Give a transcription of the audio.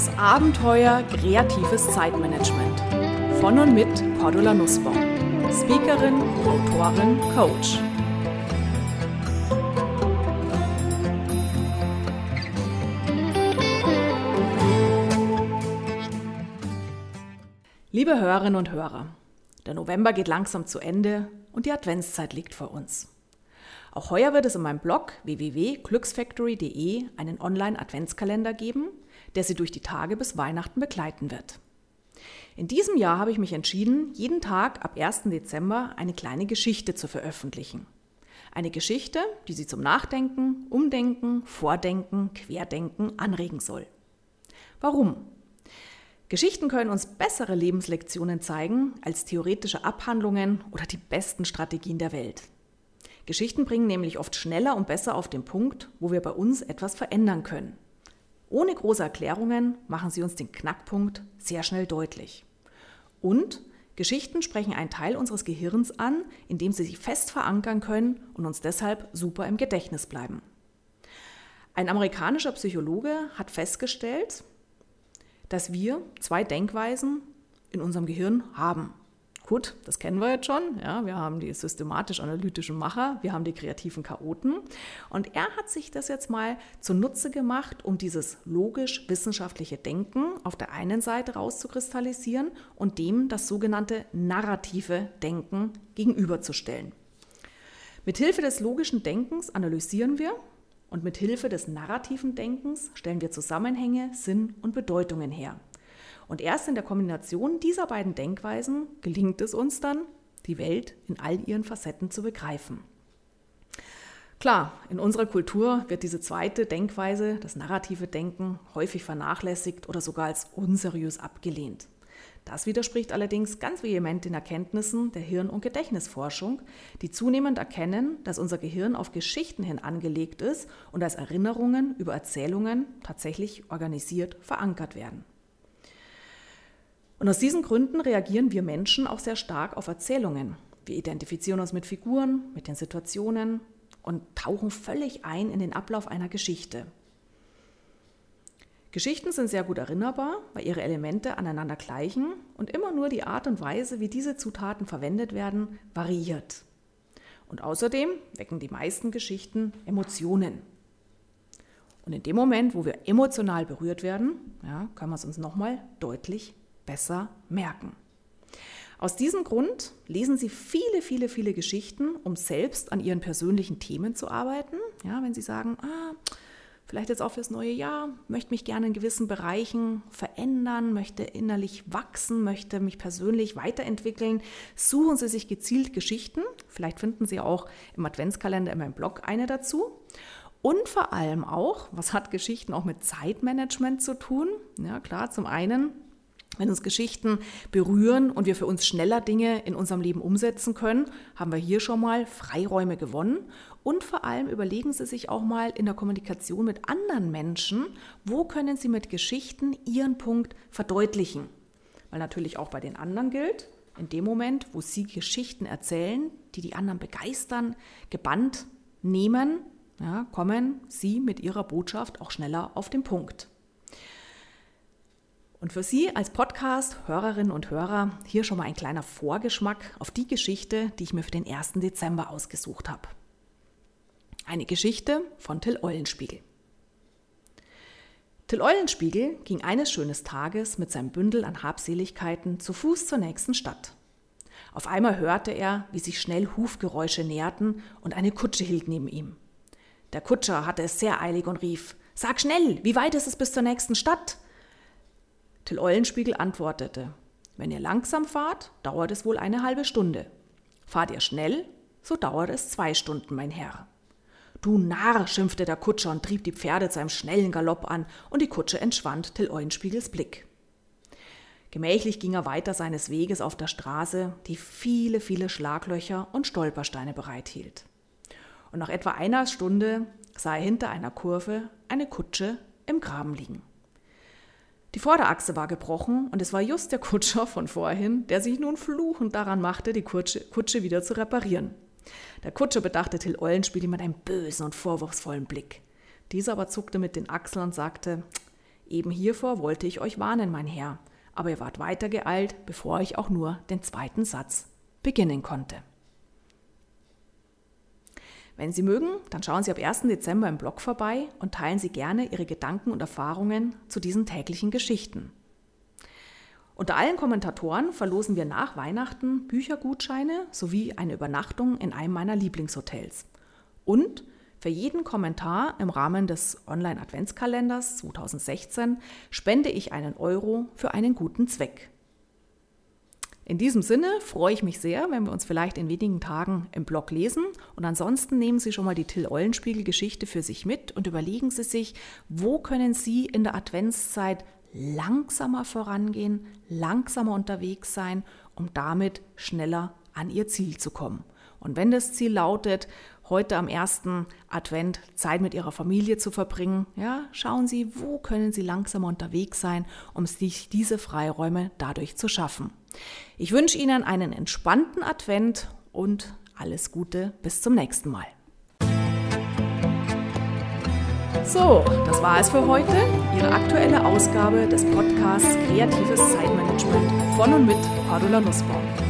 Das Abenteuer kreatives Zeitmanagement. Von und mit Cordula Nussbaum. Speakerin, Autorin, Coach. Liebe Hörerinnen und Hörer, der November geht langsam zu Ende und die Adventszeit liegt vor uns. Auch heuer wird es in meinem Blog www.glücksfactory.de einen Online-Adventskalender geben, der Sie durch die Tage bis Weihnachten begleiten wird. In diesem Jahr habe ich mich entschieden, jeden Tag ab 1. Dezember eine kleine Geschichte zu veröffentlichen. Eine Geschichte, die Sie zum Nachdenken, Umdenken, Vordenken, Querdenken anregen soll. Warum? Geschichten können uns bessere Lebenslektionen zeigen als theoretische Abhandlungen oder die besten Strategien der Welt. Geschichten bringen nämlich oft schneller und besser auf den Punkt, wo wir bei uns etwas verändern können. Ohne große Erklärungen machen sie uns den Knackpunkt sehr schnell deutlich. Und Geschichten sprechen einen Teil unseres Gehirns an, in dem sie sich fest verankern können und uns deshalb super im Gedächtnis bleiben. Ein amerikanischer Psychologe hat festgestellt, dass wir zwei Denkweisen in unserem Gehirn haben. Gut, das kennen wir jetzt schon. Ja, wir haben die systematisch-analytischen Macher, wir haben die kreativen Chaoten. Und er hat sich das jetzt mal zunutze gemacht, um dieses logisch-wissenschaftliche Denken auf der einen Seite rauszukristallisieren und dem das sogenannte narrative Denken gegenüberzustellen. Mithilfe des logischen Denkens analysieren wir und mit Hilfe des narrativen Denkens stellen wir Zusammenhänge, Sinn und Bedeutungen her. Und erst in der Kombination dieser beiden Denkweisen gelingt es uns dann, die Welt in all ihren Facetten zu begreifen. Klar, in unserer Kultur wird diese zweite Denkweise, das narrative Denken, häufig vernachlässigt oder sogar als unseriös abgelehnt. Das widerspricht allerdings ganz vehement den Erkenntnissen der Hirn- und Gedächtnisforschung, die zunehmend erkennen, dass unser Gehirn auf Geschichten hin angelegt ist und als Erinnerungen über Erzählungen tatsächlich organisiert verankert werden. Und aus diesen Gründen reagieren wir Menschen auch sehr stark auf Erzählungen. Wir identifizieren uns mit Figuren, mit den Situationen und tauchen völlig ein in den Ablauf einer Geschichte. Geschichten sind sehr gut erinnerbar, weil ihre Elemente aneinander gleichen und immer nur die Art und Weise, wie diese Zutaten verwendet werden, variiert. Und außerdem wecken die meisten Geschichten Emotionen. Und in dem Moment, wo wir emotional berührt werden, ja, können wir es uns nochmal deutlich besser merken. Aus diesem Grund lesen Sie viele, viele, viele Geschichten, um selbst an Ihren persönlichen Themen zu arbeiten. Ja, wenn Sie sagen, ah, vielleicht jetzt auch fürs neue Jahr, möchte mich gerne in gewissen Bereichen verändern, möchte innerlich wachsen, möchte mich persönlich weiterentwickeln, suchen Sie sich gezielt Geschichten. Vielleicht finden Sie auch im Adventskalender in meinem Blog eine dazu. Und vor allem auch, was hat Geschichten auch mit Zeitmanagement zu tun? Ja, klar, zum einen wenn uns Geschichten berühren und wir für uns schneller Dinge in unserem Leben umsetzen können, haben wir hier schon mal Freiräume gewonnen. Und vor allem überlegen Sie sich auch mal in der Kommunikation mit anderen Menschen, wo können Sie mit Geschichten Ihren Punkt verdeutlichen. Weil natürlich auch bei den anderen gilt, in dem Moment, wo Sie Geschichten erzählen, die die anderen begeistern, gebannt nehmen, ja, kommen Sie mit Ihrer Botschaft auch schneller auf den Punkt. Und für Sie als Podcast-Hörerinnen und Hörer hier schon mal ein kleiner Vorgeschmack auf die Geschichte, die ich mir für den 1. Dezember ausgesucht habe. Eine Geschichte von Till Eulenspiegel. Till Eulenspiegel ging eines schönen Tages mit seinem Bündel an Habseligkeiten zu Fuß zur nächsten Stadt. Auf einmal hörte er, wie sich schnell Hufgeräusche näherten und eine Kutsche hielt neben ihm. Der Kutscher hatte es sehr eilig und rief: Sag schnell, wie weit ist es bis zur nächsten Stadt? Till Eulenspiegel antwortete, wenn ihr langsam fahrt, dauert es wohl eine halbe Stunde. Fahrt ihr schnell, so dauert es zwei Stunden, mein Herr. Du Narr, schimpfte der Kutscher und trieb die Pferde zu einem schnellen Galopp an, und die Kutsche entschwand Till Eulenspiegels Blick. Gemächlich ging er weiter seines Weges auf der Straße, die viele, viele Schlaglöcher und Stolpersteine bereithielt. Und nach etwa einer Stunde sah er hinter einer Kurve eine Kutsche im Graben liegen. Die Vorderachse war gebrochen und es war just der Kutscher von vorhin, der sich nun fluchend daran machte, die Kutsche, Kutsche wieder zu reparieren. Der Kutscher bedachte Till Eulenspiegel mit einem bösen und vorwurfsvollen Blick. Dieser aber zuckte mit den Achseln und sagte, Eben hiervor wollte ich euch warnen, mein Herr, aber ihr wart weitergeeilt, bevor ich auch nur den zweiten Satz beginnen konnte. Wenn Sie mögen, dann schauen Sie ab 1. Dezember im Blog vorbei und teilen Sie gerne Ihre Gedanken und Erfahrungen zu diesen täglichen Geschichten. Unter allen Kommentatoren verlosen wir nach Weihnachten Büchergutscheine sowie eine Übernachtung in einem meiner Lieblingshotels. Und für jeden Kommentar im Rahmen des Online-Adventskalenders 2016 spende ich einen Euro für einen guten Zweck. In diesem Sinne freue ich mich sehr, wenn wir uns vielleicht in wenigen Tagen im Blog lesen. Und ansonsten nehmen Sie schon mal die Till Eulenspiegel Geschichte für sich mit und überlegen Sie sich, wo können Sie in der Adventszeit langsamer vorangehen, langsamer unterwegs sein, um damit schneller an Ihr Ziel zu kommen. Und wenn das Ziel lautet, heute am ersten Advent Zeit mit Ihrer Familie zu verbringen, ja, schauen Sie, wo können Sie langsamer unterwegs sein, um sich diese Freiräume dadurch zu schaffen. Ich wünsche Ihnen einen entspannten Advent und alles Gute bis zum nächsten Mal. So, das war es für heute. Ihre aktuelle Ausgabe des Podcasts Kreatives Zeitmanagement von und mit Cordula Nussbaum.